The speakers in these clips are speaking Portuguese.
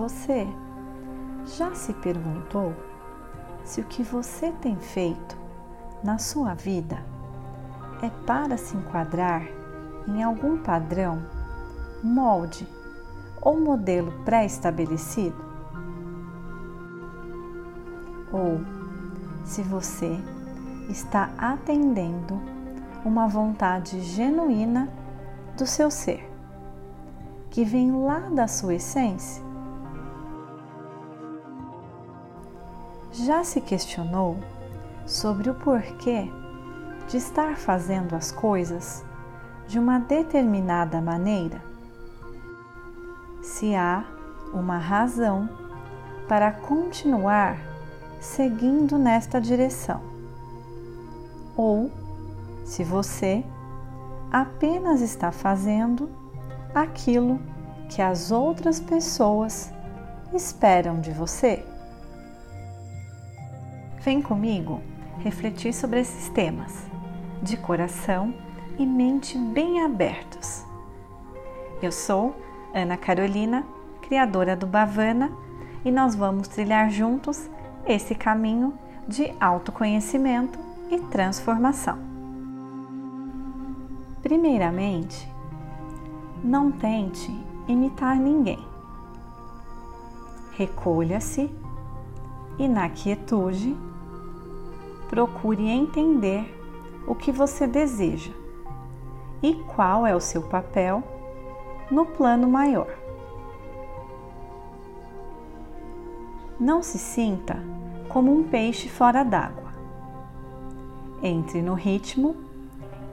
Você já se perguntou se o que você tem feito na sua vida é para se enquadrar em algum padrão, molde ou modelo pré-estabelecido? Ou se você está atendendo uma vontade genuína do seu ser, que vem lá da sua essência? Já se questionou sobre o porquê de estar fazendo as coisas de uma determinada maneira? Se há uma razão para continuar seguindo nesta direção, ou se você apenas está fazendo aquilo que as outras pessoas esperam de você. Vem comigo refletir sobre esses temas, de coração e mente bem abertos. Eu sou Ana Carolina, criadora do Bavana, e nós vamos trilhar juntos esse caminho de autoconhecimento e transformação. Primeiramente, não tente imitar ninguém. Recolha-se e, na quietude, procure entender o que você deseja e qual é o seu papel no plano maior. Não se sinta como um peixe fora d'água. Entre no ritmo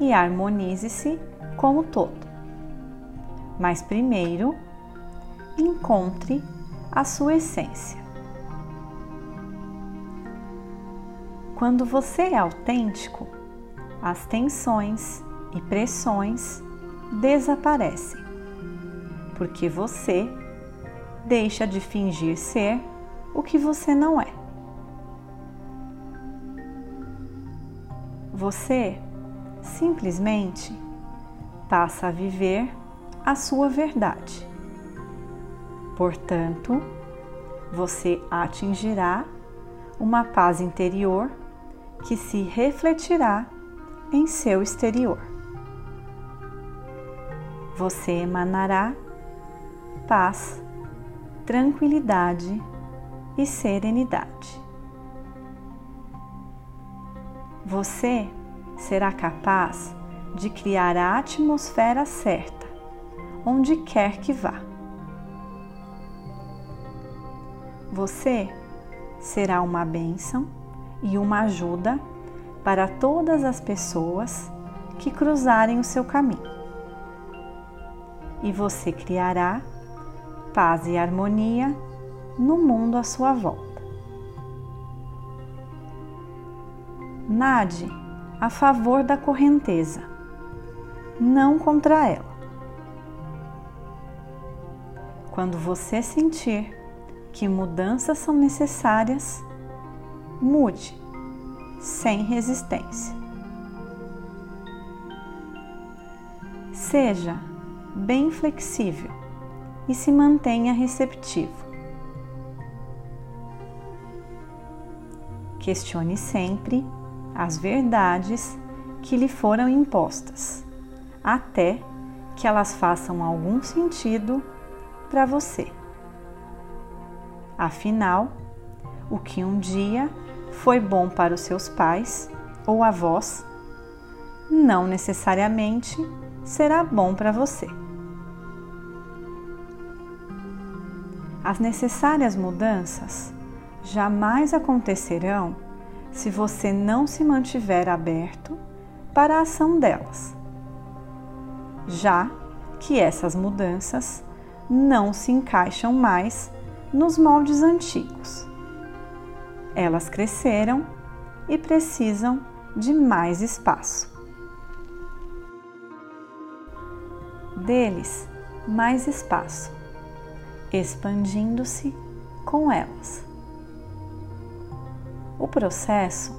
e harmonize-se com o todo. Mas primeiro, encontre a sua essência. Quando você é autêntico, as tensões e pressões desaparecem, porque você deixa de fingir ser o que você não é. Você simplesmente passa a viver a sua verdade. Portanto, você atingirá uma paz interior que se refletirá em seu exterior. Você emanará paz, tranquilidade e serenidade. Você será capaz de criar a atmosfera certa, onde quer que vá. Você será uma bênção e uma ajuda para todas as pessoas que cruzarem o seu caminho. E você criará paz e harmonia no mundo à sua volta. Nade a favor da correnteza, não contra ela. Quando você sentir que mudanças são necessárias, mude, sem resistência. Seja bem flexível e se mantenha receptivo. Questione sempre as verdades que lhe foram impostas, até que elas façam algum sentido para você. Afinal, o que um dia foi bom para os seus pais ou avós, não necessariamente será bom para você. As necessárias mudanças jamais acontecerão se você não se mantiver aberto para a ação delas, já que essas mudanças não se encaixam mais nos moldes antigos elas cresceram e precisam de mais espaço. Deles, mais espaço, expandindo-se com elas. O processo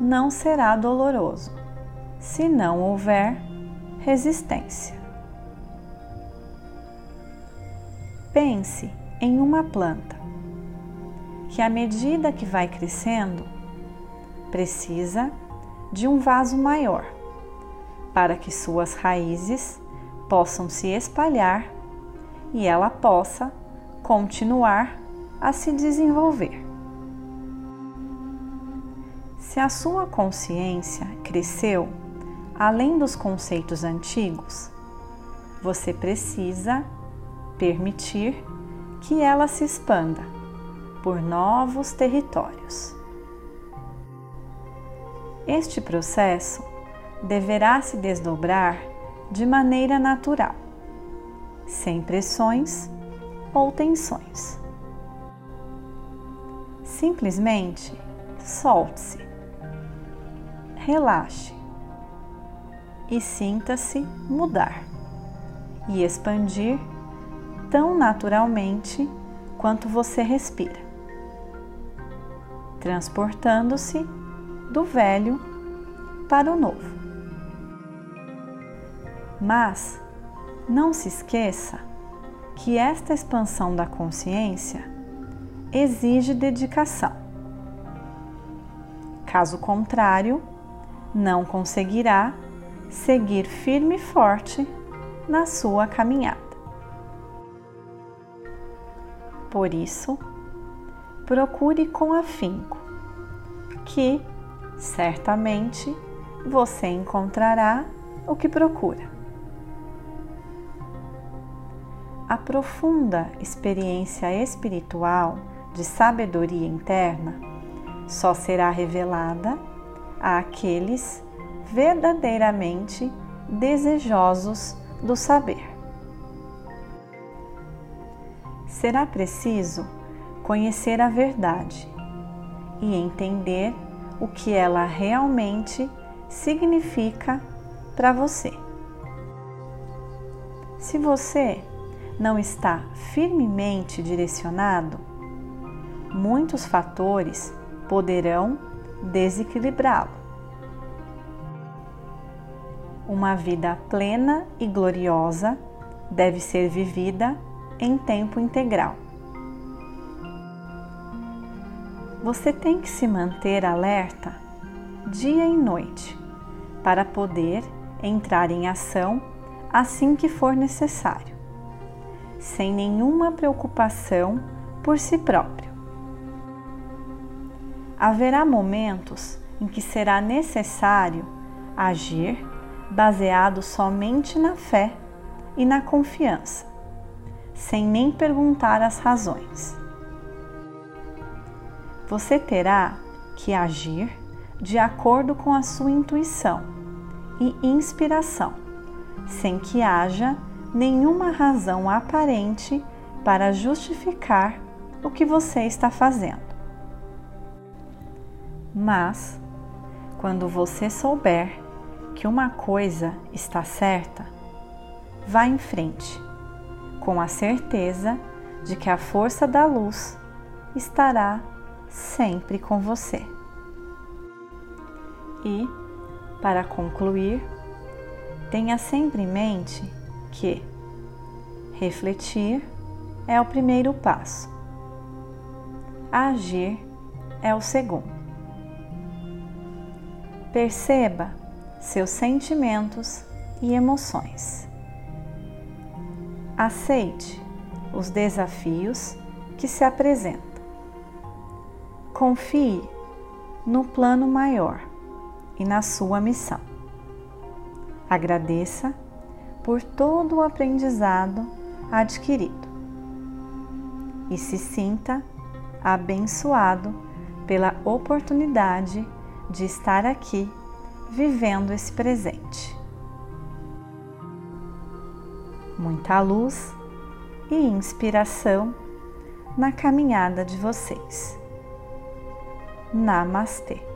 não será doloroso se não houver resistência. Pense em uma planta que, à medida que vai crescendo, precisa de um vaso maior para que suas raízes possam se espalhar e ela possa continuar a se desenvolver. Se a sua consciência cresceu além dos conceitos antigos, você precisa permitir que ela se expanda por novos territórios. Este processo deverá se desdobrar de maneira natural, sem pressões ou tensões. Simplesmente solte-se, relaxe e sinta-se mudar e expandir tão naturalmente quanto você respira, transportando-se do velho para o novo. Mas não se esqueça que esta expansão da consciência exige dedicação. Caso contrário, não conseguirá seguir firme e forte na sua caminhada. Por isso, procure com afinco, que certamente você encontrará o que procura. A profunda experiência espiritual de sabedoria interna só será revelada àqueles verdadeiramente desejosos do saber. Será preciso conhecer a verdade e entender o que ela realmente significa para você. Se você não está firmemente direcionado, muitos fatores poderão desequilibrá-lo. Uma vida plena e gloriosa deve ser vivida em tempo integral. Você tem que se manter alerta dia e noite para poder entrar em ação assim que for necessário, sem nenhuma preocupação por si próprio. Haverá momentos em que será necessário agir baseado somente na fé e na confiança, sem nem perguntar as razões. Você terá que agir de acordo com a sua intuição e inspiração, sem que haja nenhuma razão aparente para justificar o que você está fazendo. Mas, quando você souber que uma coisa está certa, vá em frente, com a certeza de que a força da luz estará sempre com você. E, para concluir, tenha sempre em mente que refletir é o primeiro passo, agir é o segundo. Perceba seus sentimentos e emoções. Aceite os desafios que se apresentam. Confie no plano maior e na sua missão. Agradeça por todo o aprendizado adquirido e se sinta abençoado pela oportunidade de estar aqui vivendo esse presente. Muita luz e inspiração na caminhada de vocês. Namastê.